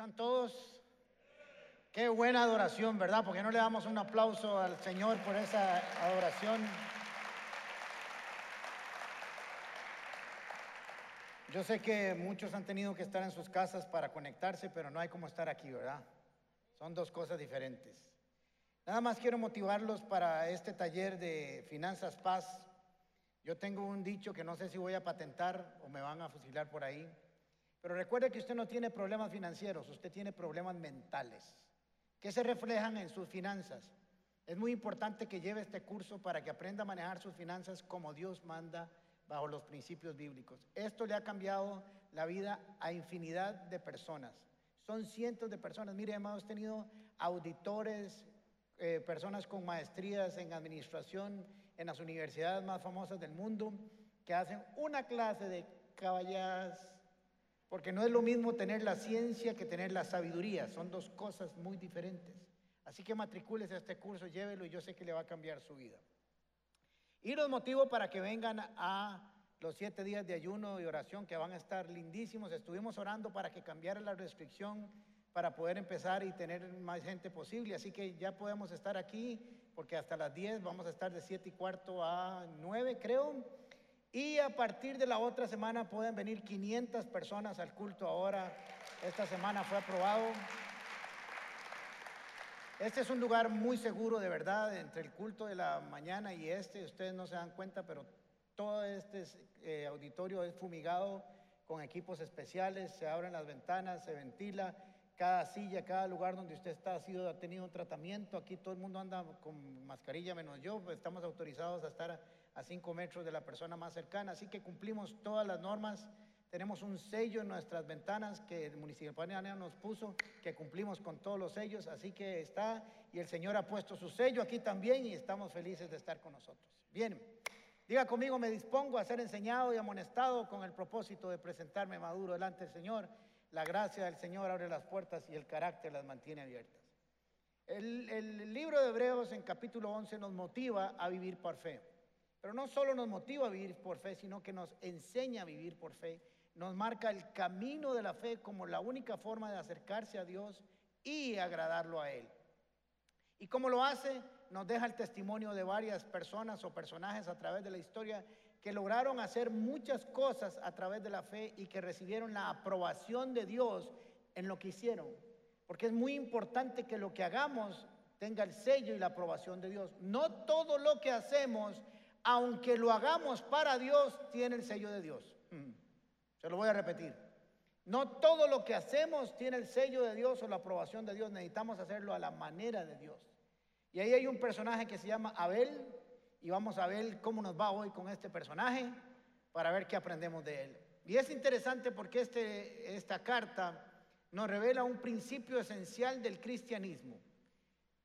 están todos? Qué buena adoración, ¿verdad? Porque no le damos un aplauso al Señor por esa adoración. Yo sé que muchos han tenido que estar en sus casas para conectarse, pero no hay como estar aquí, ¿verdad? Son dos cosas diferentes. Nada más quiero motivarlos para este taller de Finanzas Paz. Yo tengo un dicho que no sé si voy a patentar o me van a fusilar por ahí. Pero recuerde que usted no tiene problemas financieros, usted tiene problemas mentales, que se reflejan en sus finanzas. Es muy importante que lleve este curso para que aprenda a manejar sus finanzas como Dios manda bajo los principios bíblicos. Esto le ha cambiado la vida a infinidad de personas. Son cientos de personas. Mire, hemos tenido auditores, eh, personas con maestrías en administración en las universidades más famosas del mundo que hacen una clase de caballas porque no es lo mismo tener la ciencia que tener la sabiduría. Son dos cosas muy diferentes. Así que matricúlese a este curso, llévelo y yo sé que le va a cambiar su vida. Y los motivos para que vengan a los siete días de ayuno y oración que van a estar lindísimos. Estuvimos orando para que cambiara la restricción para poder empezar y tener más gente posible. Así que ya podemos estar aquí porque hasta las 10 vamos a estar de 7 y cuarto a 9 creo. Y a partir de la otra semana pueden venir 500 personas al culto ahora. Esta semana fue aprobado. Este es un lugar muy seguro de verdad, entre el culto de la mañana y este, ustedes no se dan cuenta, pero todo este eh, auditorio es fumigado con equipos especiales, se abren las ventanas, se ventila, cada silla, cada lugar donde usted está ha, sido, ha tenido un tratamiento, aquí todo el mundo anda con mascarilla menos yo, estamos autorizados a estar a cinco metros de la persona más cercana. Así que cumplimos todas las normas. Tenemos un sello en nuestras ventanas que el municipio de nos puso, que cumplimos con todos los sellos. Así que está, y el Señor ha puesto su sello aquí también y estamos felices de estar con nosotros. Bien, diga conmigo, me dispongo a ser enseñado y amonestado con el propósito de presentarme maduro delante del Señor. La gracia del Señor abre las puertas y el carácter las mantiene abiertas. El, el libro de Hebreos en capítulo 11 nos motiva a vivir por fe. Pero no solo nos motiva a vivir por fe, sino que nos enseña a vivir por fe. Nos marca el camino de la fe como la única forma de acercarse a Dios y agradarlo a Él. Y como lo hace, nos deja el testimonio de varias personas o personajes a través de la historia que lograron hacer muchas cosas a través de la fe y que recibieron la aprobación de Dios en lo que hicieron. Porque es muy importante que lo que hagamos tenga el sello y la aprobación de Dios. No todo lo que hacemos aunque lo hagamos para Dios, tiene el sello de Dios. Mm. Se lo voy a repetir. No todo lo que hacemos tiene el sello de Dios o la aprobación de Dios. Necesitamos hacerlo a la manera de Dios. Y ahí hay un personaje que se llama Abel. Y vamos a ver cómo nos va hoy con este personaje para ver qué aprendemos de él. Y es interesante porque este, esta carta nos revela un principio esencial del cristianismo.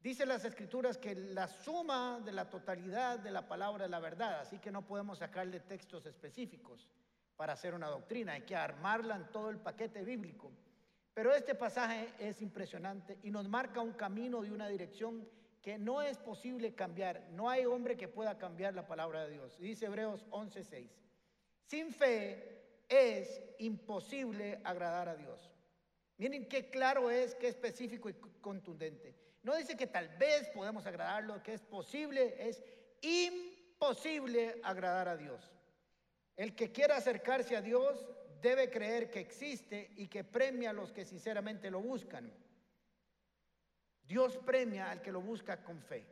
Dice las escrituras que la suma de la totalidad de la palabra es la verdad, así que no podemos sacarle textos específicos para hacer una doctrina, hay que armarla en todo el paquete bíblico. Pero este pasaje es impresionante y nos marca un camino y una dirección que no es posible cambiar. No hay hombre que pueda cambiar la palabra de Dios. Dice Hebreos 11:6. Sin fe es imposible agradar a Dios. Miren qué claro es, qué específico y contundente. No dice que tal vez podemos agradarlo, que es posible, es imposible agradar a Dios. El que quiera acercarse a Dios debe creer que existe y que premia a los que sinceramente lo buscan. Dios premia al que lo busca con fe.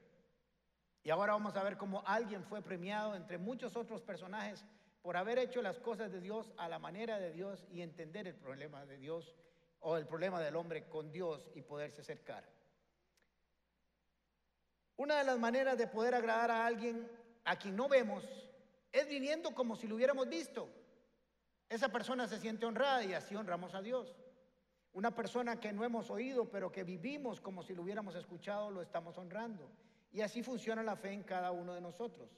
Y ahora vamos a ver cómo alguien fue premiado entre muchos otros personajes por haber hecho las cosas de Dios a la manera de Dios y entender el problema de Dios o el problema del hombre con Dios y poderse acercar. Una de las maneras de poder agradar a alguien a quien no vemos es viviendo como si lo hubiéramos visto. Esa persona se siente honrada y así honramos a Dios. Una persona que no hemos oído, pero que vivimos como si lo hubiéramos escuchado, lo estamos honrando. Y así funciona la fe en cada uno de nosotros.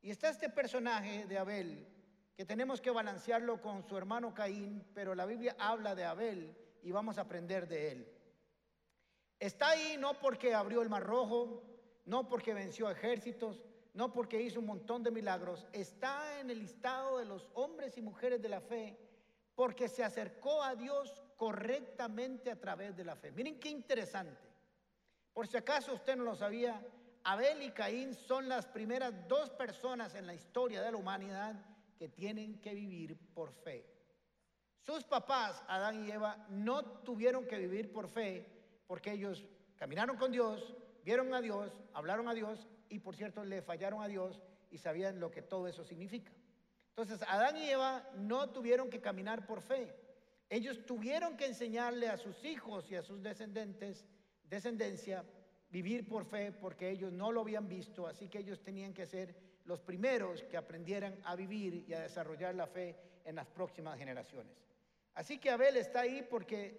Y está este personaje de Abel, que tenemos que balancearlo con su hermano Caín, pero la Biblia habla de Abel y vamos a aprender de él. Está ahí no porque abrió el mar rojo, no porque venció ejércitos, no porque hizo un montón de milagros. Está en el listado de los hombres y mujeres de la fe porque se acercó a Dios correctamente a través de la fe. Miren qué interesante. Por si acaso usted no lo sabía, Abel y Caín son las primeras dos personas en la historia de la humanidad que tienen que vivir por fe. Sus papás, Adán y Eva, no tuvieron que vivir por fe porque ellos caminaron con Dios, vieron a Dios, hablaron a Dios y por cierto le fallaron a Dios y sabían lo que todo eso significa. Entonces, Adán y Eva no tuvieron que caminar por fe. Ellos tuvieron que enseñarle a sus hijos y a sus descendientes, descendencia, vivir por fe porque ellos no lo habían visto, así que ellos tenían que ser los primeros que aprendieran a vivir y a desarrollar la fe en las próximas generaciones. Así que Abel está ahí porque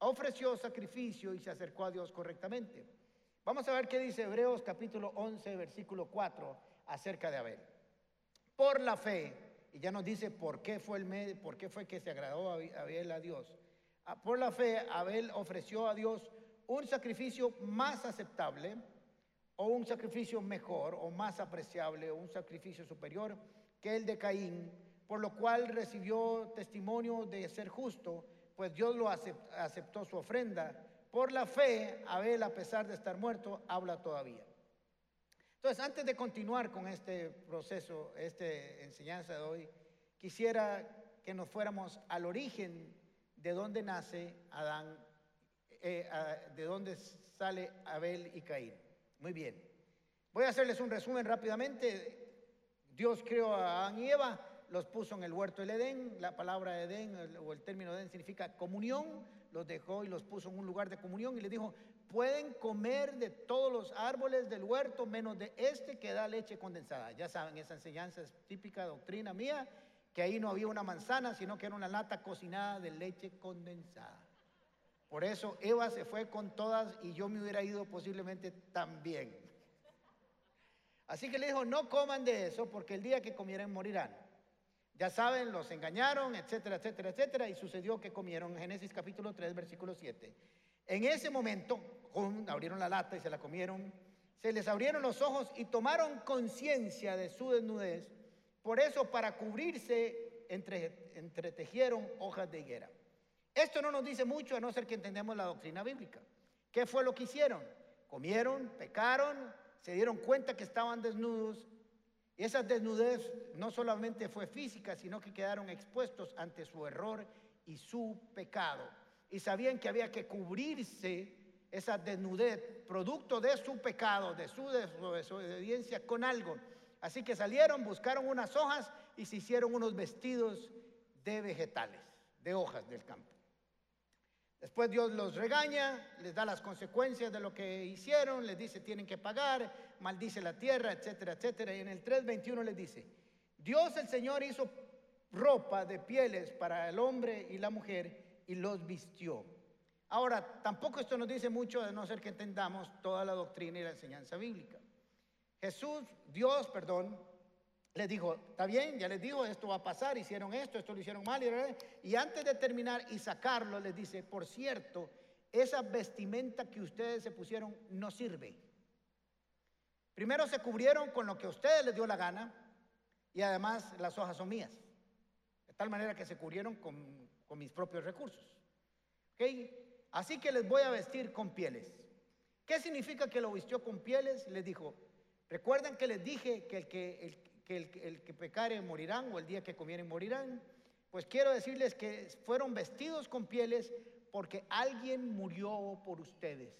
ofreció sacrificio y se acercó a Dios correctamente. Vamos a ver qué dice Hebreos capítulo 11, versículo 4 acerca de Abel. Por la fe, y ya nos dice por qué fue el por qué fue que se agradó a Abel a Dios. Ah, por la fe, Abel ofreció a Dios un sacrificio más aceptable o un sacrificio mejor o más apreciable o un sacrificio superior que el de Caín, por lo cual recibió testimonio de ser justo, pues Dios lo aceptó su ofrenda. Por la fe, Abel, a pesar de estar muerto, habla todavía. Entonces, antes de continuar con este proceso, esta enseñanza de hoy, quisiera que nos fuéramos al origen de dónde nace Adán eh, de dónde sale Abel y Caín. Muy bien. Voy a hacerles un resumen rápidamente. Dios creó a Adán y Eva, los puso en el huerto del Edén. La palabra Edén o el término Edén significa comunión. Los dejó y los puso en un lugar de comunión y les dijo, pueden comer de todos los árboles del huerto menos de este que da leche condensada. Ya saben, esa enseñanza es típica doctrina mía, que ahí no había una manzana, sino que era una lata cocinada de leche condensada. Por eso Eva se fue con todas y yo me hubiera ido posiblemente también. Así que le dijo, no coman de eso porque el día que comieran morirán. Ya saben, los engañaron, etcétera, etcétera, etcétera, y sucedió que comieron Génesis capítulo 3, versículo 7. En ese momento, abrieron la lata y se la comieron, se les abrieron los ojos y tomaron conciencia de su desnudez. Por eso, para cubrirse, entre, entretejieron hojas de higuera. Esto no nos dice mucho a no ser que entendemos la doctrina bíblica. ¿Qué fue lo que hicieron? Comieron, pecaron, se dieron cuenta que estaban desnudos. Esa desnudez no solamente fue física, sino que quedaron expuestos ante su error y su pecado. Y sabían que había que cubrirse esa desnudez, producto de su pecado, de su desobediencia, con algo. Así que salieron, buscaron unas hojas y se hicieron unos vestidos de vegetales, de hojas del campo. Después Dios los regaña, les da las consecuencias de lo que hicieron, les dice tienen que pagar, maldice la tierra, etcétera, etcétera. Y en el 3.21 les dice, Dios el Señor hizo ropa de pieles para el hombre y la mujer y los vistió. Ahora, tampoco esto nos dice mucho de no ser que entendamos toda la doctrina y la enseñanza bíblica. Jesús, Dios, perdón, les dijo, está bien, ya les digo, esto va a pasar, hicieron esto, esto lo hicieron mal. Y, antes de terminar y sacarlo, les dice, por cierto, esa vestimenta que ustedes se pusieron no sirve. Primero se cubrieron con lo que a ustedes les dio la gana y además las hojas son mías. De tal manera que se cubrieron con, mis propios recursos. ¿Okay? Así que les voy a vestir con pieles. ¿Qué significa que lo vistió con pieles? Les dijo, recuerdan que les dije que el que, el, que el, que pecare morirán o el día que comieren morirán. Pues quiero decirles que fueron vestidos con pieles porque alguien murió por ustedes.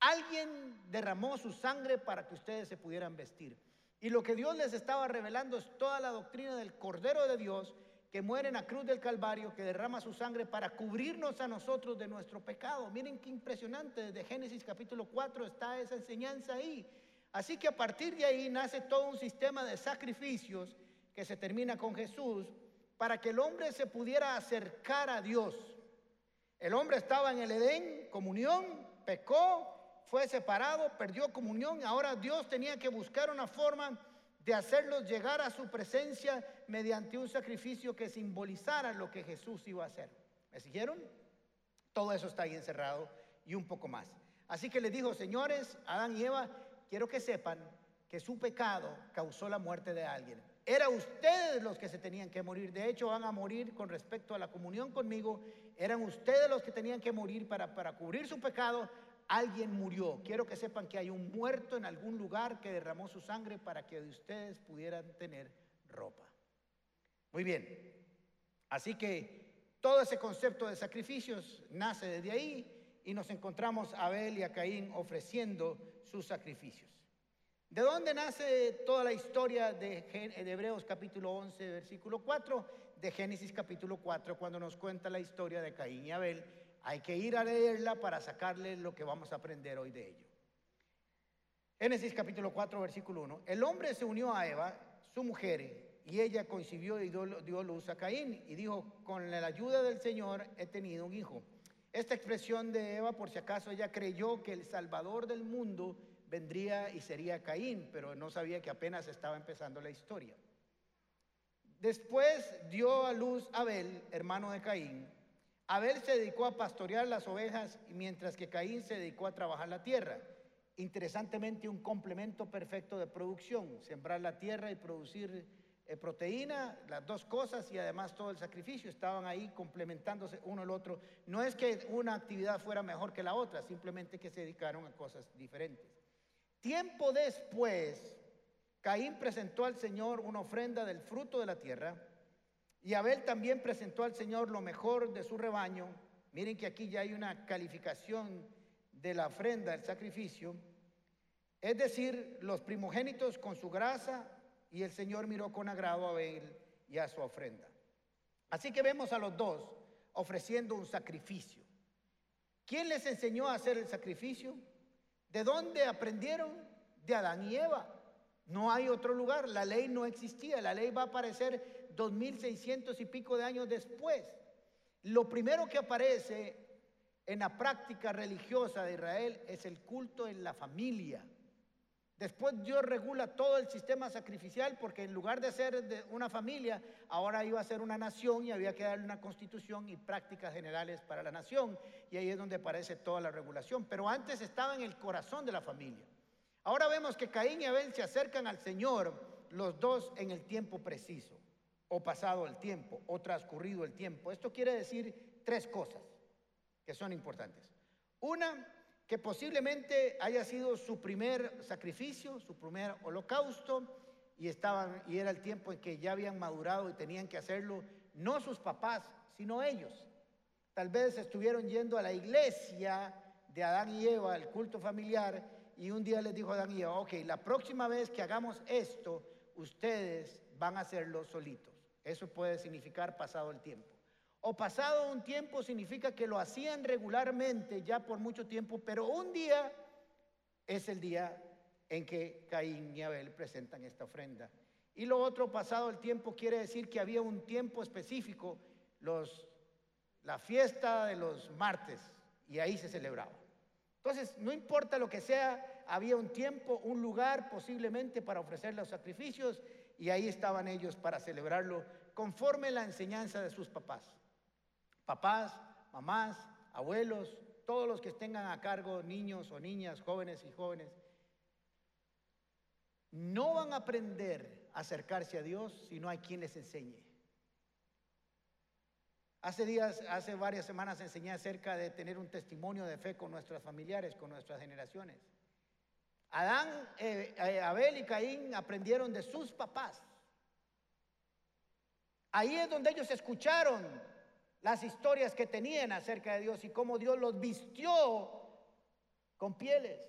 Alguien derramó su sangre para que ustedes se pudieran vestir. Y lo que Dios les estaba revelando es toda la doctrina del Cordero de Dios que muere en la cruz del Calvario, que derrama su sangre para cubrirnos a nosotros de nuestro pecado. Miren qué impresionante, desde Génesis capítulo 4 está esa enseñanza ahí. Así que a partir de ahí nace todo un sistema de sacrificios que se termina con Jesús para que el hombre se pudiera acercar a Dios. El hombre estaba en el Edén, comunión, pecó, fue separado, perdió comunión. Ahora Dios tenía que buscar una forma de hacerlos llegar a su presencia mediante un sacrificio que simbolizara lo que Jesús iba a hacer. ¿Me siguieron? Todo eso está ahí encerrado y un poco más. Así que le dijo, señores, Adán y Eva, quiero que sepan que su pecado causó la muerte de alguien. Era ustedes los que se tenían que morir. De hecho, van a morir con respecto a la comunión conmigo. Eran ustedes los que tenían que morir para, para cubrir su pecado. Alguien murió. Quiero que sepan que hay un muerto en algún lugar que derramó su sangre para que ustedes pudieran tener ropa. Muy bien. Así que todo ese concepto de sacrificios nace desde ahí y nos encontramos a Abel y a Caín ofreciendo sus sacrificios. ¿De dónde nace toda la historia de, Hebreos capítulo 11, versículo 4? De Génesis capítulo 4, cuando nos cuenta la historia de Caín y Abel. Hay que ir a leerla para sacarle lo que vamos a aprender hoy de ello. Génesis capítulo 4, versículo 1. El hombre se unió a Eva, su mujer, y ella concibió y dio luz a Caín y dijo, con la ayuda del Señor he tenido un hijo. Esta expresión de Eva, por si acaso ella creyó que el Salvador del mundo vendría y sería Caín, pero no sabía que apenas estaba empezando la historia. Después dio a luz Abel, hermano de Caín. Abel se dedicó a pastorear las ovejas, mientras que Caín se dedicó a trabajar la tierra. Interesantemente, un complemento perfecto de producción, sembrar la tierra y producir eh, proteína, las dos cosas y además todo el sacrificio estaban ahí complementándose uno al otro. No es que una actividad fuera mejor que la otra, simplemente que se dedicaron a cosas diferentes. Tiempo después, Caín presentó al Señor una ofrenda del fruto de la tierra y Abel también presentó al Señor lo mejor de su rebaño. Miren que aquí ya hay una calificación de la ofrenda, del sacrificio. Es decir, los primogénitos con su grasa y el Señor miró con agrado a Abel y a su ofrenda. Así que vemos a los dos ofreciendo un sacrificio. ¿Quién les enseñó a hacer el sacrificio? ¿De dónde aprendieron? De Adán y Eva. No hay otro lugar. La ley no existía. La ley va a aparecer 2600 y pico de años después. Lo primero que aparece en la práctica religiosa de Israel es el culto en la familia. Después Dios regula todo el sistema sacrificial porque en lugar de ser de una familia, ahora iba a ser una nación y había que darle una constitución y prácticas generales para la nación. Y ahí es donde aparece toda la regulación. Pero antes estaba en el corazón de la familia. Ahora vemos que Caín y Abel se acercan al Señor, los dos en el tiempo preciso, o pasado el tiempo, o transcurrido el tiempo. Esto quiere decir tres cosas que son importantes. Una, que posiblemente haya sido su primer sacrificio, su primer holocausto, y, estaban, y era el tiempo en que ya habían madurado y tenían que hacerlo, no sus papás, sino ellos. Tal vez estuvieron yendo a la iglesia de Adán y Eva, el culto familiar, y un día les dijo Adán y Eva, ok, la próxima vez que hagamos esto, ustedes van a hacerlo solitos. Eso puede significar pasado el tiempo o pasado un tiempo significa que lo hacían regularmente ya por mucho tiempo, pero un día es el día en que Caín y Abel presentan esta ofrenda. Y lo otro, pasado el tiempo, quiere decir que había un tiempo específico, la fiesta de los martes, y ahí se celebraba. Entonces, no importa lo que sea, había un tiempo, un lugar posiblemente para ofrecer los sacrificios, y ahí estaban ellos para celebrarlo conforme la enseñanza de sus papás papás, mamás, abuelos, todos los que tengan a cargo niños o niñas, jóvenes y jóvenes, no van a aprender a acercarse a Dios si no hay quien les enseñe. Hace días, hace varias semanas enseñé acerca de tener un testimonio de fe con nuestros familiares, con nuestras generaciones. Adán, eh, eh, Abel y Caín aprendieron de sus papás. Ahí es donde ellos escucharon las historias que tenían acerca de Dios y cómo Dios los vistió con pieles,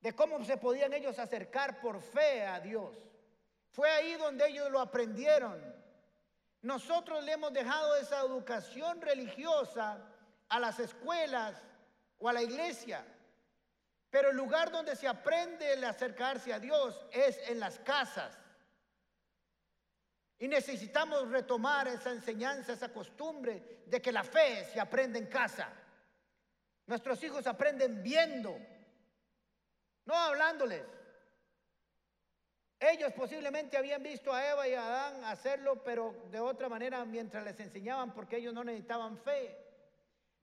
de cómo se podían ellos acercar por fe a Dios. Fue ahí donde ellos lo aprendieron. Nosotros le hemos dejado esa educación religiosa a las escuelas o a la iglesia. Pero el lugar donde se aprende el acercarse a Dios es en las casas. Y necesitamos retomar esa enseñanza, esa costumbre de que la fe se aprende en casa. Nuestros hijos aprenden viendo, no hablándoles. Ellos posiblemente habían visto a Eva y a Adán hacerlo, pero de otra manera mientras les enseñaban porque ellos no necesitaban fe.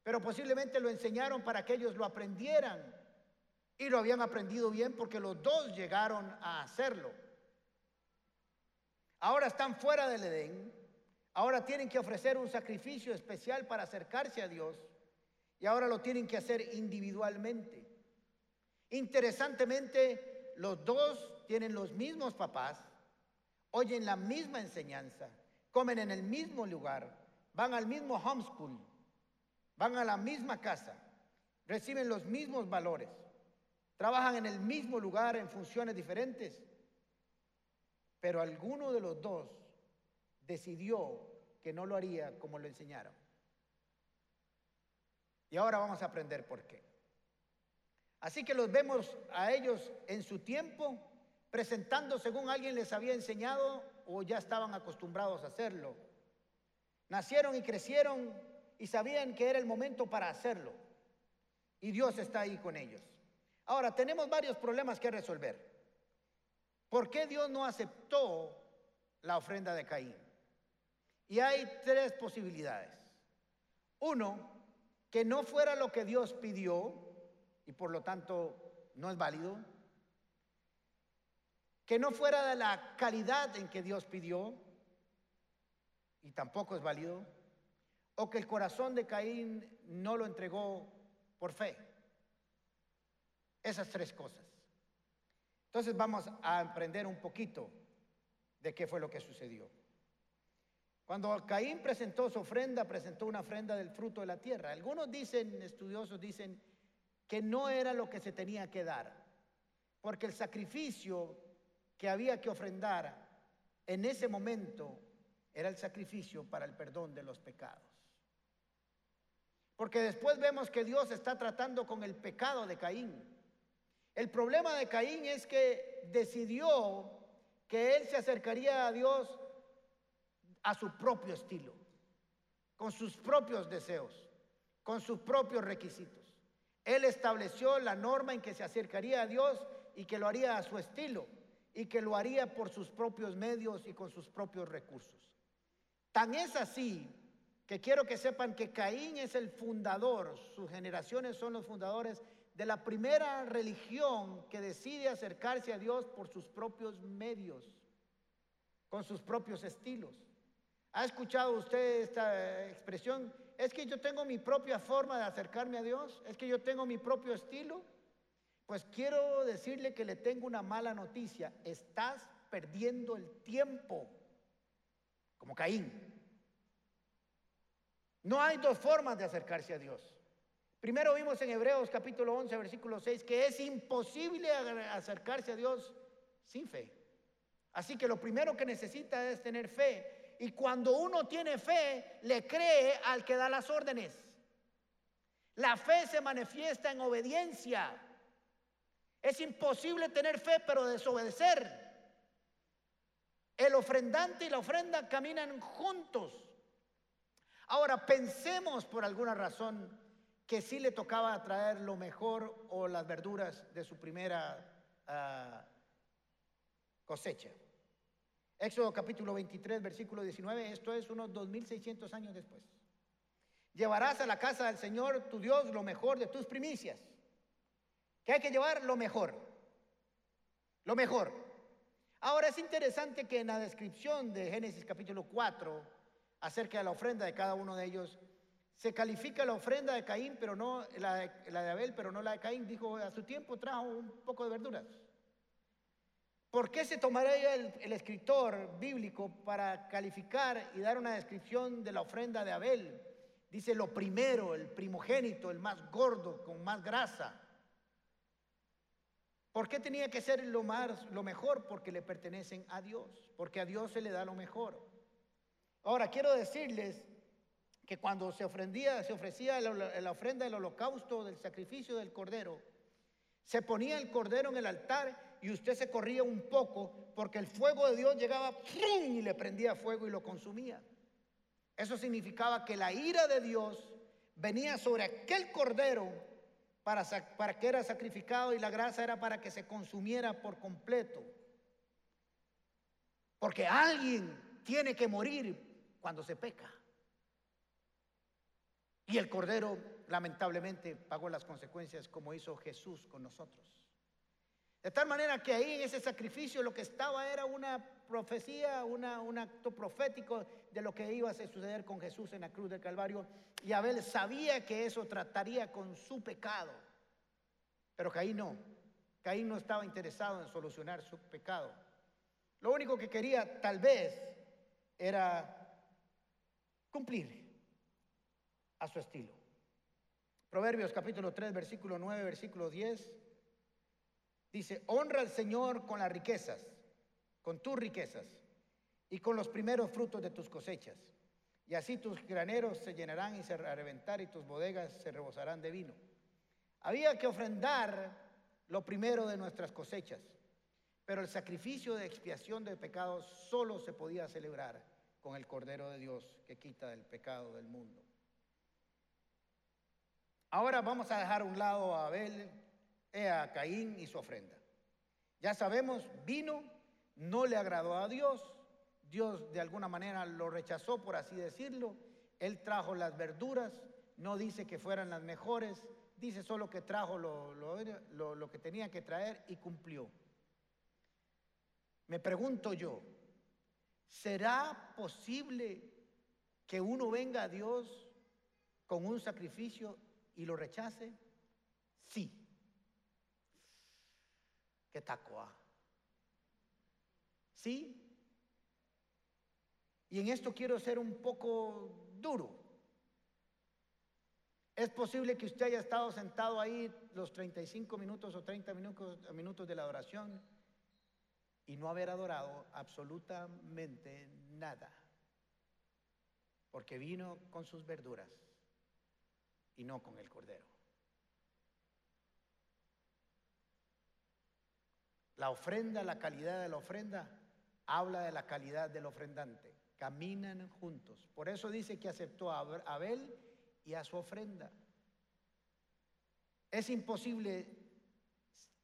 Pero posiblemente lo enseñaron para que ellos lo aprendieran. Y lo habían aprendido bien porque los dos llegaron a hacerlo. Ahora están fuera del Edén. Ahora tienen que ofrecer un sacrificio especial para acercarse a Dios. Y ahora lo tienen que hacer individualmente. Interesantemente, los dos tienen los mismos papás, oyen la misma enseñanza, comen en el mismo lugar, van al mismo homeschool, van a la misma casa, reciben los mismos valores, trabajan en el mismo lugar en funciones diferentes, pero alguno de los dos decidió que no lo haría como lo enseñaron. Y ahora vamos a aprender por qué. Así que los vemos a ellos en su tiempo presentando según alguien les había enseñado o ya estaban acostumbrados a hacerlo. Nacieron y crecieron y sabían que era el momento para hacerlo. Y Dios está ahí con ellos. Ahora, tenemos varios problemas que resolver. ¿Por qué Dios no aceptó la ofrenda de Caín? Y hay tres posibilidades. Uno, que no fuera lo que Dios pidió y por lo tanto no es válido. Que no fuera de la calidad en que Dios pidió y tampoco es válido. O que el corazón de Caín no lo entregó por fe. Esas tres cosas. Entonces vamos a aprender un poquito de qué fue lo que sucedió. Cuando Caín presentó su ofrenda, presentó una ofrenda del fruto de la tierra. Algunos dicen, estudiosos dicen, que no era lo que se tenía que dar, porque el sacrificio que había que ofrendar en ese momento era el sacrificio para el perdón de los pecados. Porque después vemos que Dios está tratando con el pecado de Caín. El problema de Caín es que decidió que él se acercaría a Dios a su propio estilo, con sus propios deseos, con sus propios requisitos. Él estableció la norma en que se acercaría a Dios y que lo haría a su estilo y que lo haría por sus propios medios y con sus propios recursos. Tan es así que quiero que sepan que Caín es el fundador, sus generaciones son los fundadores de la primera religión que decide acercarse a Dios por sus propios medios, con sus propios estilos. ¿Ha escuchado usted esta expresión? Es que yo tengo mi propia forma de acercarme a Dios, es que yo tengo mi propio estilo. Pues quiero decirle que le tengo una mala noticia. Estás perdiendo el tiempo, como Caín. No hay dos formas de acercarse a Dios. Primero vimos en Hebreos capítulo 11, versículo 6, que es imposible acercarse a Dios sin fe. Así que lo primero que necesita es tener fe. Y cuando uno tiene fe, le cree al que da las órdenes. La fe se manifiesta en obediencia. Es imposible tener fe pero desobedecer. El ofrendante y la ofrenda caminan juntos. Ahora pensemos por alguna razón que sí le tocaba traer lo mejor o las verduras de su primera ah, cosecha. Éxodo capítulo 23, versículo 19, esto es unos 2600 años después. Llevarás a la casa del Señor tu Dios lo mejor de tus primicias. Que hay que llevar lo mejor. Lo mejor. Ahora es interesante que en la descripción de Génesis capítulo 4, acerca de la ofrenda de cada uno de ellos, se califica la ofrenda de Caín, pero no la de, Abel, pero no la de Caín. Dijo, a su tiempo trajo un poco de verduras. ¿Por qué se tomaría el, el, escritor bíblico para calificar y dar una descripción de la ofrenda de Abel? Dice lo primero, el primogénito, el más gordo, con más grasa. ¿Por qué tenía que ser lo, más, lo mejor? Porque le pertenecen a Dios, porque a Dios se le da lo mejor. Ahora, quiero decirles que cuando se ofrendía, se ofrecía la, ofrenda del holocausto, del sacrificio del cordero, se ponía el cordero en el altar y usted se corría un poco porque el fuego de Dios llegaba y le prendía fuego y lo consumía. Eso significaba que la ira de Dios venía sobre aquel cordero para, para que era sacrificado y la grasa era para que se consumiera por completo. Porque alguien tiene que morir cuando se peca. Y el Cordero lamentablemente pagó las consecuencias como hizo Jesús con nosotros. De tal manera que ahí en ese sacrificio lo que estaba era una profecía, una, un acto profético de lo que iba a suceder con Jesús en la cruz del Calvario. Y Abel sabía que eso trataría con su pecado. Pero Caín no. Caín no estaba interesado en solucionar su pecado. Lo único que quería tal vez era cumplir a su estilo. Proverbios capítulo 3, versículo 9, versículo 10. Dice, honra al Señor con las riquezas, con tus riquezas y con los primeros frutos de tus cosechas. Y así tus graneros se llenarán y se reventar y tus bodegas se rebosarán de vino. Había que ofrendar lo primero de nuestras cosechas, pero el sacrificio de expiación de pecados solo se podía celebrar con el Cordero de Dios que quita el pecado del mundo. Ahora vamos a dejar a un lado a Abel a Caín y su ofrenda. Ya sabemos, vino, no le agradó a Dios, Dios de alguna manera lo rechazó, por así decirlo. Él trajo las verduras, no dice que fueran las mejores, dice solo que trajo lo, lo, que tenía que traer y cumplió. Me pregunto yo, ¿será posible que uno venga a Dios con un sacrificio y lo rechace? Sí que tacoa. ¿Sí? Y en esto quiero ser un poco duro. Es posible que usted haya estado sentado ahí los 35 minutos o 30 minutos, minutos de la adoración y no haber adorado absolutamente nada. Porque vino con sus verduras y no con el cordero. La ofrenda, la calidad de la ofrenda, habla de la calidad del ofrendante. Caminan juntos. Por eso dice que aceptó a Abel y a su ofrenda. Es imposible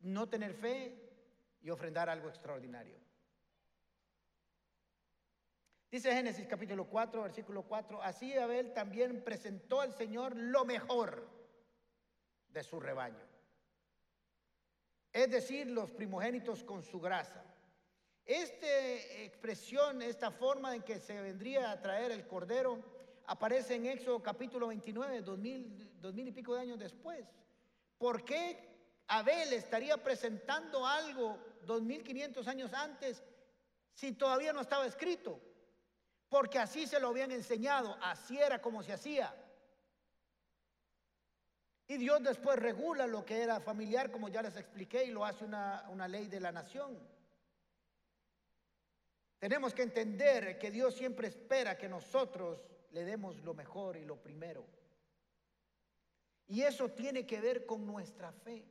no tener fe y ofrendar algo extraordinario. Dice Génesis capítulo 4, versículo 4, así Abel también presentó al Señor lo mejor de su rebaño es decir, los primogénitos con su grasa. Esta expresión, esta forma en que se vendría a traer el cordero, aparece en Éxodo capítulo 29, dos mil, dos mil y pico de años después. ¿Por qué Abel estaría presentando algo dos mil quinientos años antes si todavía no estaba escrito? Porque así se lo habían enseñado, así era como se hacía. Y Dios después regula lo que era familiar, como ya les expliqué, y lo hace una, una ley de la nación. Tenemos que entender que Dios siempre espera que nosotros le demos lo mejor y lo primero. Y eso tiene que ver con nuestra fe.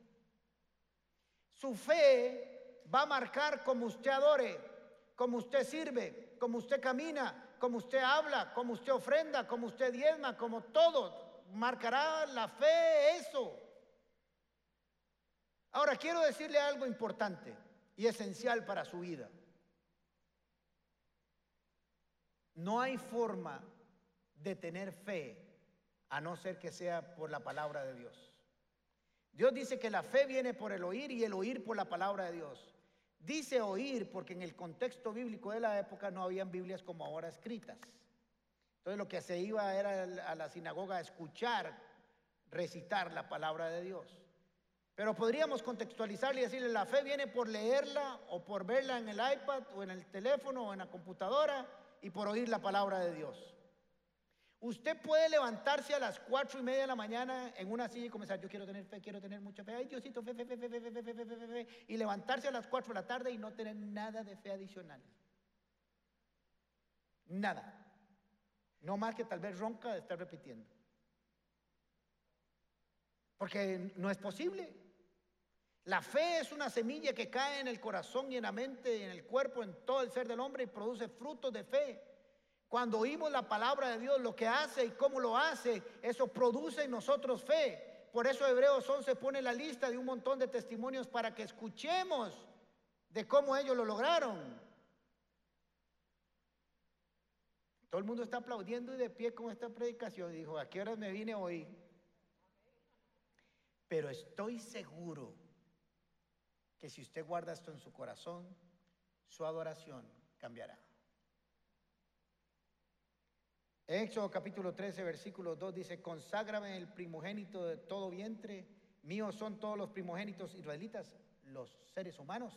Su fe va a marcar cómo usted adore, cómo usted sirve, cómo usted camina, cómo usted habla, cómo usted ofrenda, cómo usted diezma, como todo marcará la fe eso. Ahora quiero decirle algo importante y esencial para su vida. No hay forma de tener fe a no ser que sea por la palabra de Dios. Dios dice que la fe viene por el oír y el oír por la palabra de Dios. Dice oír porque en el contexto bíblico de la época no habían Biblias como ahora escritas. Entonces lo que se iba era a la sinagoga a escuchar, recitar la palabra de Dios. Pero podríamos contextualizarle y decirle, la fe viene por leerla o por verla en el iPad o en el teléfono o en la computadora y por oír la palabra de Dios. Usted puede levantarse a las cuatro y media de la mañana en una silla y comenzar, yo quiero tener fe, quiero tener mucha fe, ay Diosito, fe, fe, y levantarse a las cuatro de la tarde y no tener nada de fe adicional. Nada. No más que tal vez ronca de estar repitiendo. Porque no es posible. La fe es una semilla que cae en el corazón y en la mente, en el cuerpo, en todo el ser del hombre y produce frutos de fe. Cuando oímos la palabra de Dios, lo que hace y cómo lo hace, eso produce en nosotros fe. Por eso Hebreos 11 pone la lista de un montón de testimonios para que escuchemos de cómo ellos lo lograron. Todo el mundo está aplaudiendo y de pie con esta predicación. Dijo, ¿a qué horas me vine hoy? Pero estoy seguro que si usted guarda esto en su corazón, su adoración cambiará. Éxodo capítulo 13, versículo 2 dice, conságrame el primogénito de todo vientre, míos son todos los primogénitos israelitas, los seres humanos,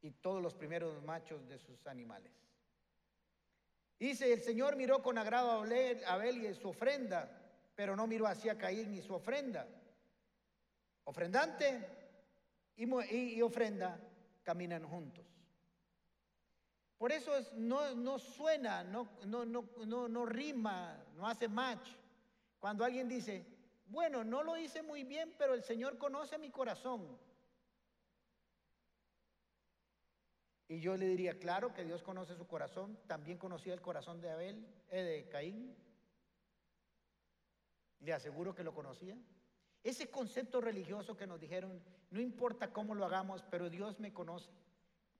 y todos los primeros machos de sus animales. Dice, el Señor miró con agrado a Abel y su ofrenda, pero no miró hacia Caín ni su ofrenda. Ofrendante y, ofrenda caminan juntos. Por eso no, suena, no rima, no hace match. Cuando alguien dice, bueno, no lo hice muy bien, pero el Señor conoce mi corazón. Y yo le diría, claro que Dios conoce su corazón, también conocía el corazón de Abel, eh, de Caín. Le aseguro que lo conocía. Ese concepto religioso que nos dijeron, no importa cómo lo hagamos, pero Dios me conoce.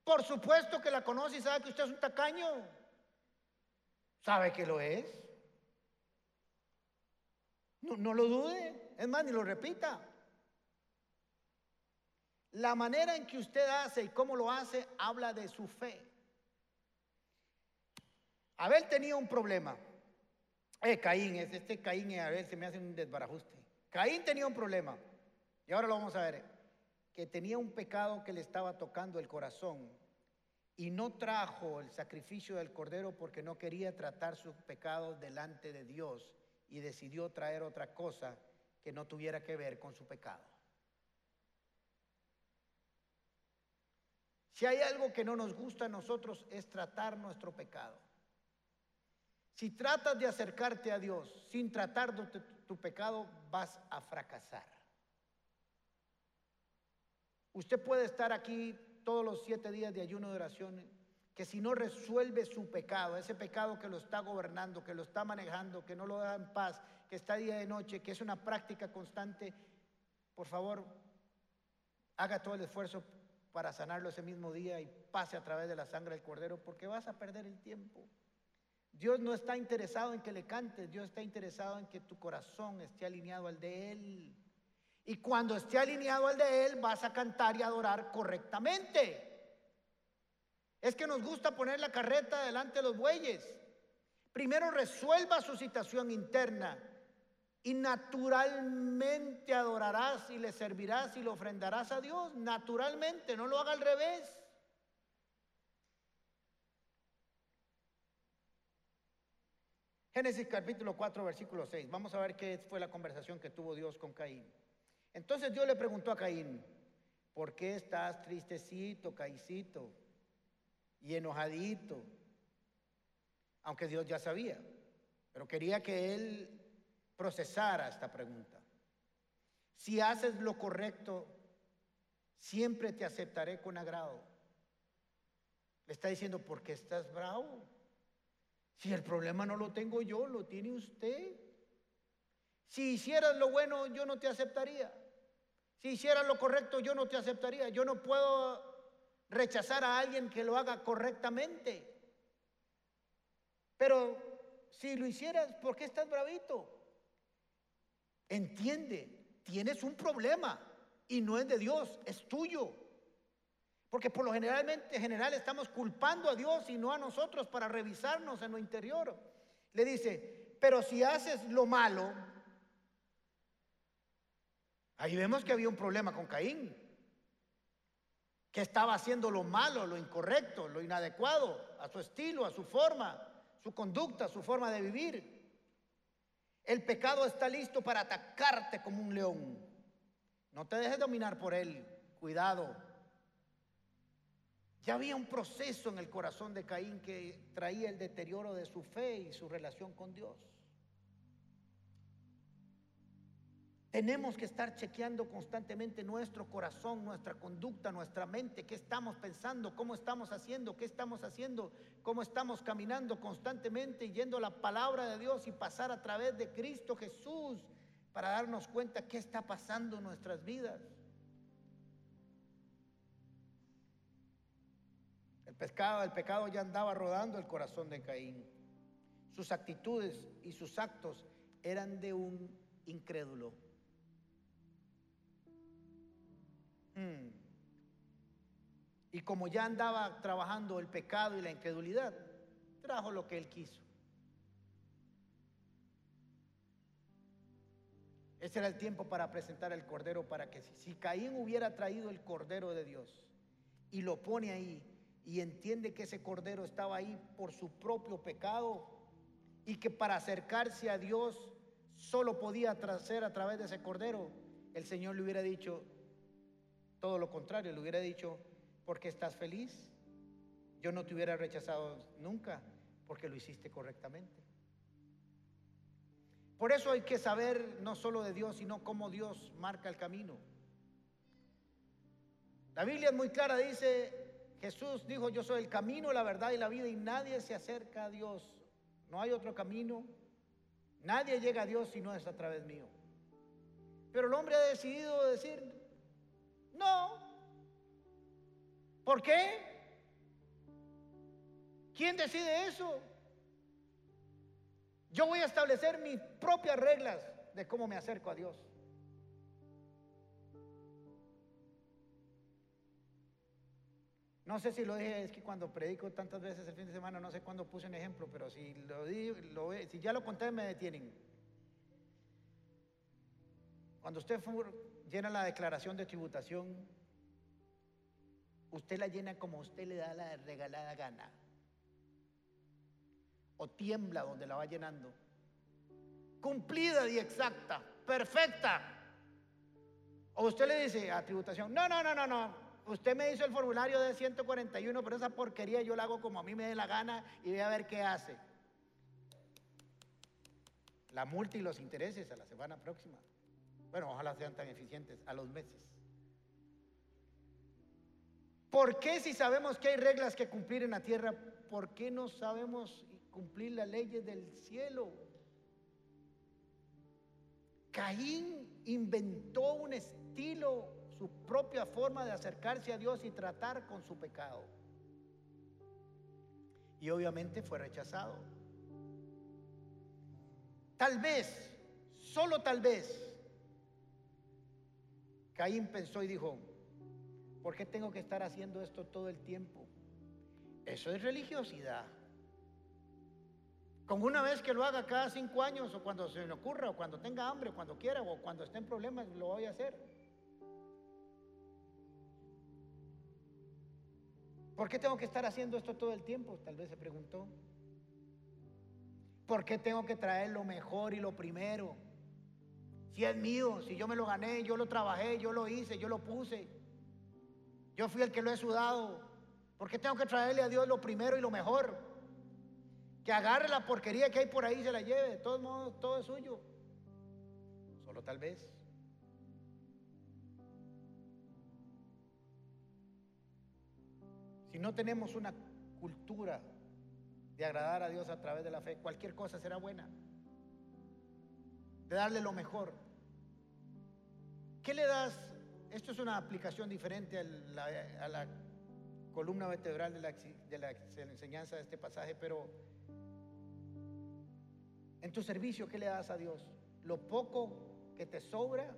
Por supuesto que la conoce y sabe que usted es un tacaño. ¿Sabe que lo es? No, lo dude, es más, ni lo repita. La manera en que usted hace y cómo lo hace habla de su fe. Abel tenía un problema. Eh, Caín, este Caín y Abel se me hace un desbarajuste. Caín tenía un problema. Y ahora lo vamos a ver. Que tenía un pecado que le estaba tocando el corazón. Y no trajo el sacrificio del cordero porque no quería tratar su pecado delante de Dios. Y decidió traer otra cosa que no tuviera que ver con su pecado. Si hay algo que no nos gusta a nosotros es tratar nuestro pecado. Si tratas de acercarte a Dios sin tratar tu, pecado, vas a fracasar. Usted puede estar aquí todos los siete días de ayuno de oración, que si no resuelve su pecado, ese pecado que lo está gobernando, que lo está manejando, que no lo da en paz, que está día de noche, que es una práctica constante, por favor, haga todo el esfuerzo para sanarlo ese mismo día y pase a través de la sangre del cordero, porque vas a perder el tiempo. Dios no está interesado en que le cantes, Dios está interesado en que tu corazón esté alineado al de Él. Y cuando esté alineado al de Él, vas a cantar y adorar correctamente. Es que nos gusta poner la carreta delante de los bueyes. Primero resuelva su situación interna y naturalmente adorarás y le servirás y le ofrendarás a Dios. Naturalmente, no lo haga al revés. Génesis capítulo 4, versículo 6. Vamos a ver qué fue la conversación que tuvo Dios con Caín. Entonces Dios le preguntó a Caín, ¿por qué estás tristecito, Caícito, y enojadito? Aunque Dios ya sabía, pero quería que él procesara esta pregunta. Si haces lo correcto, siempre te aceptaré con agrado. Le está diciendo, ¿por qué estás bravo? Si el problema no lo tengo yo, lo tiene usted. Si hicieras lo bueno, yo no te aceptaría. Si hicieras lo correcto, yo no te aceptaría. Yo no puedo rechazar a alguien que lo haga correctamente. Pero si lo hicieras, ¿por qué estás bravito? Entiende, tienes un problema y no es de Dios, es tuyo. Porque por lo generalmente general estamos culpando a Dios y no a nosotros para revisarnos en lo interior. Le dice, pero si haces lo malo, ahí vemos que había un problema con Caín, que estaba haciendo lo malo, lo incorrecto, lo inadecuado, a su estilo, a su forma, su conducta, su forma de vivir. El pecado está listo para atacarte como un león. No te dejes dominar por él. Cuidado. Ya había un proceso en el corazón de Caín que traía el deterioro de su fe y su relación con Dios. Tenemos que estar chequeando constantemente nuestro corazón, nuestra conducta, nuestra mente, qué estamos pensando, cómo estamos haciendo, qué estamos haciendo, cómo estamos caminando constantemente yendo a la palabra de Dios y pasar a través de Cristo Jesús para darnos cuenta qué está pasando en nuestras vidas. El pecado, el pecado ya andaba rodando el corazón de Caín. Sus actitudes y sus actos eran de un incrédulo. Mm. Y como ya andaba trabajando el pecado y la incredulidad, trajo lo que él quiso. Ese era el tiempo para presentar el cordero para que si, Caín hubiera traído el cordero de Dios y lo pone ahí y entiende que ese cordero estaba ahí por su propio pecado y que para acercarse a Dios solo podía hacer a través de ese cordero, el Señor le hubiera dicho todo lo contrario, le hubiera dicho, porque estás feliz, yo no te hubiera rechazado nunca, porque lo hiciste correctamente. Por eso hay que saber no solo de Dios, sino cómo Dios marca el camino. La Biblia es muy clara, dice, Jesús dijo, yo soy el camino, la verdad y la vida y nadie se acerca a Dios. No hay otro camino. Nadie llega a Dios si no es a través mío. Pero el hombre ha decidido decir, no. ¿Por qué? ¿Quién decide eso? Yo voy a establecer mis propias reglas de cómo me acerco a Dios. No sé si lo dije, es que cuando predico tantas veces el fin de semana, no sé cuándo puse un ejemplo, pero si, lo, lo si ya lo conté, me detienen. Cuando usted llena la declaración de tributación, usted la llena como usted le da la regalada gana. O tiembla donde la va llenando. Cumplida y exacta, perfecta. O usted le dice a tributación, no, no, no, no, no, usted me hizo el formulario de 141, pero esa porquería yo la hago como a mí me dé la gana y voy a ver qué hace. La multa y los intereses a la semana próxima. Bueno, ojalá sean tan eficientes a los meses. ¿Por qué si sabemos que hay reglas que cumplir en la tierra, por qué no sabemos cumplir las leyes del cielo? Caín inventó un estilo su propia forma de acercarse a Dios y tratar con su pecado. Y obviamente fue rechazado. Tal vez, solo tal vez, Caín pensó y dijo, ¿por qué tengo que estar haciendo esto todo el tiempo? Eso es religiosidad. Con una vez que lo haga cada cinco años o cuando se me ocurra o cuando tenga hambre o cuando quiera o cuando esté en problemas, lo voy a hacer. ¿Por qué tengo que estar haciendo esto todo el tiempo? Tal vez se preguntó. ¿Por qué tengo que traer lo mejor y lo primero? Si es mío, si yo me lo gané, yo lo trabajé, yo lo hice, yo lo puse. Yo fui el que lo he sudado. ¿Por qué tengo que traerle a Dios lo primero y lo mejor? Que agarre la porquería que hay por ahí y se la lleve. De todos modos, todo es suyo. Solo tal vez. Si no tenemos una cultura de agradar a Dios a través de la fe, cualquier cosa será buena. De darle lo mejor. ¿Qué le das? Esto es una aplicación diferente a la, columna vertebral de la, de la enseñanza de este pasaje, pero en tu servicio, ¿qué le das a Dios? ¿Lo poco que te sobra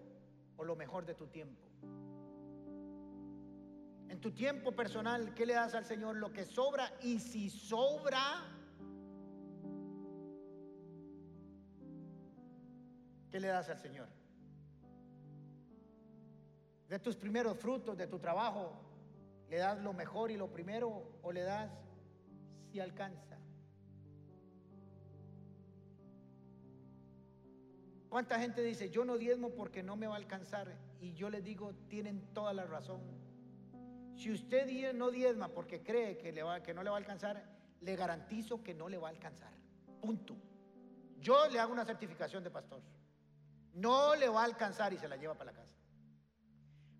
o lo mejor de tu tiempo? En tu tiempo personal, ¿qué le das al Señor? Lo que sobra. Y si sobra, ¿qué le das al Señor? De tus primeros frutos, de tu trabajo, ¿le das lo mejor y lo primero o le das si alcanza? ¿Cuánta gente dice, yo no diezmo porque no me va a alcanzar? Y yo les digo, tienen toda la razón. Si usted no diezma porque cree que, que no le va a alcanzar, le garantizo que no le va a alcanzar. Punto. Yo le hago una certificación de pastor. No le va a alcanzar y se la lleva para la casa.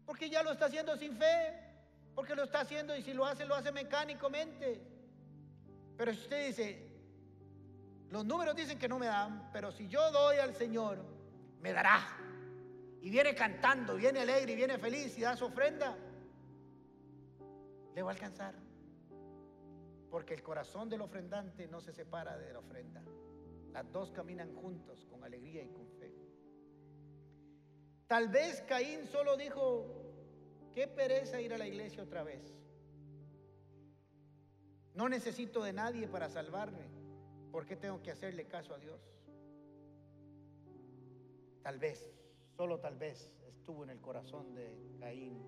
Porque ya lo está haciendo sin fe. Porque lo está haciendo y si lo hace, lo hace mecánicamente. Pero si usted dice, los números dicen que no me dan, pero si yo doy al Señor, me dará. Y viene cantando, viene alegre y viene feliz y da su ofrenda le va a alcanzar. Porque el corazón del ofrendante no se separa de la ofrenda. Las dos caminan juntos con alegría y con fe. Tal vez Caín solo dijo, qué pereza ir a la iglesia otra vez. No necesito de nadie para salvarme. ¿Por qué tengo que hacerle caso a Dios? Tal vez, solo tal vez, estuvo en el corazón de Caín.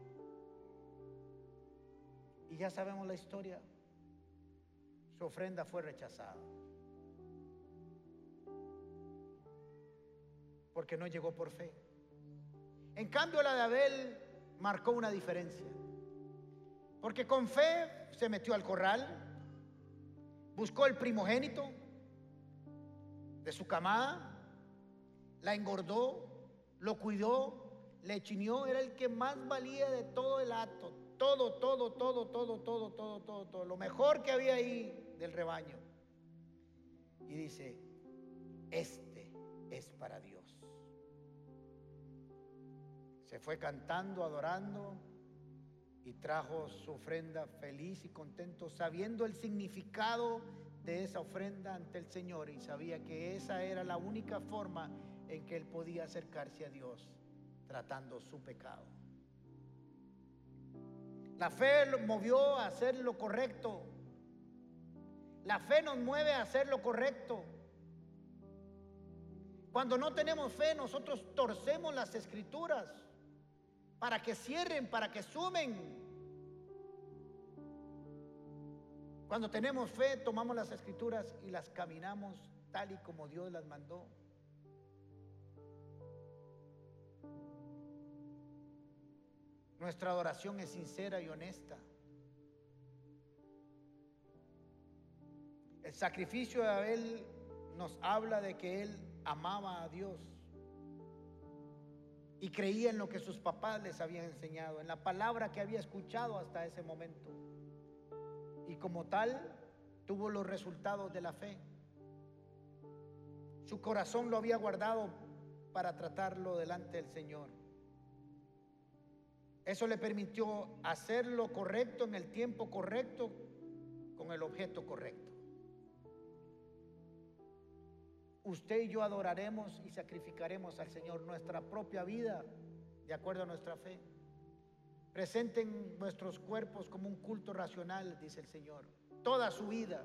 Y ya sabemos la historia. Su ofrenda fue rechazada. Porque no llegó por fe. En cambio, la de Abel marcó una diferencia. Porque con fe se metió al corral, buscó el primogénito de su camada, la engordó, lo cuidó, le chineó, era el que más valía de todo el acto. Todo, todo, todo, todo, todo, todo, todo, todo. Lo mejor que había ahí del rebaño. Y dice, este es para Dios. Se fue cantando, adorando y trajo su ofrenda feliz y contento, sabiendo el significado de esa ofrenda ante el Señor y sabía que esa era la única forma en que él podía acercarse a Dios tratando su pecado. La fe lo movió a hacer lo correcto. La fe nos mueve a hacer lo correcto. Cuando no tenemos fe, nosotros torcemos las escrituras para que cierren, para que sumen. Cuando tenemos fe, tomamos las escrituras y las caminamos tal y como Dios las mandó. Nuestra adoración es sincera y honesta. El sacrificio de Abel nos habla de que él amaba a Dios y creía en lo que sus papás les habían enseñado, en la palabra que había escuchado hasta ese momento. Y como tal, tuvo los resultados de la fe. Su corazón lo había guardado para tratarlo delante del Señor. Eso le permitió hacer lo correcto en el tiempo correcto con el objeto correcto. Usted y yo adoraremos y sacrificaremos al Señor nuestra propia vida de acuerdo a nuestra fe. Presenten nuestros cuerpos como un culto racional, dice el Señor, toda su vida.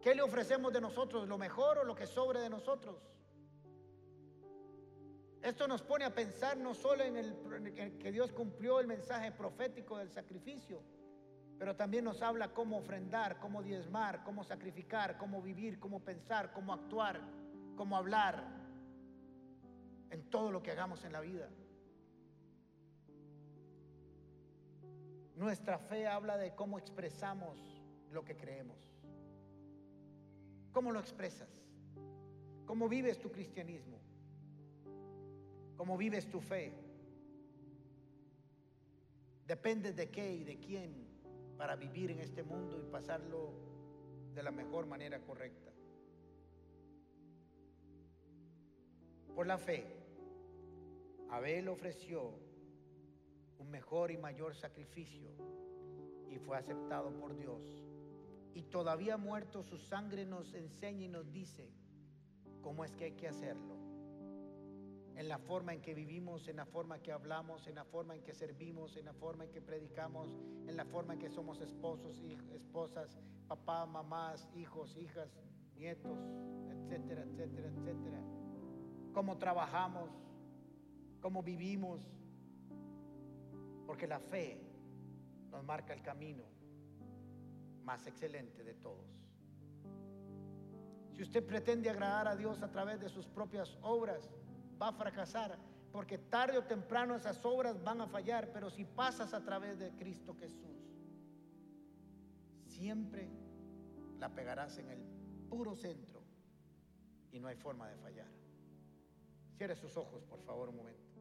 ¿Qué le ofrecemos de nosotros? ¿Lo mejor o lo que sobre de nosotros? Esto nos pone a pensar no solo en el que Dios cumplió el mensaje profético del sacrificio, pero también nos habla cómo ofrendar, cómo diezmar, cómo sacrificar, cómo vivir, cómo pensar, cómo actuar, cómo hablar en todo lo que hagamos en la vida. Nuestra fe habla de cómo expresamos lo que creemos. ¿Cómo lo expresas? ¿Cómo vives tu cristianismo? ¿Cómo vives tu fe? Depende de qué y de quién para vivir en este mundo y pasarlo de la mejor manera correcta. Por la fe, Abel ofreció un mejor y mayor sacrificio y fue aceptado por Dios. Y todavía muerto su sangre nos enseña y nos dice cómo es que hay que hacerlo en la forma en que vivimos, en la forma que hablamos, en la forma en que servimos, en la forma en que predicamos, en la forma en que somos esposos y esposas, papá, mamás, hijos, hijas, nietos, etcétera, etcétera, etcétera. Cómo trabajamos, cómo vivimos, porque la fe nos marca el camino más excelente de todos. Si usted pretende agradar a Dios a través de sus propias obras, va a fracasar, porque tarde o temprano esas obras van a fallar, pero si pasas a través de Cristo Jesús, siempre la pegarás en el puro centro y no hay forma de fallar. Cierre sus ojos, por favor, un momento.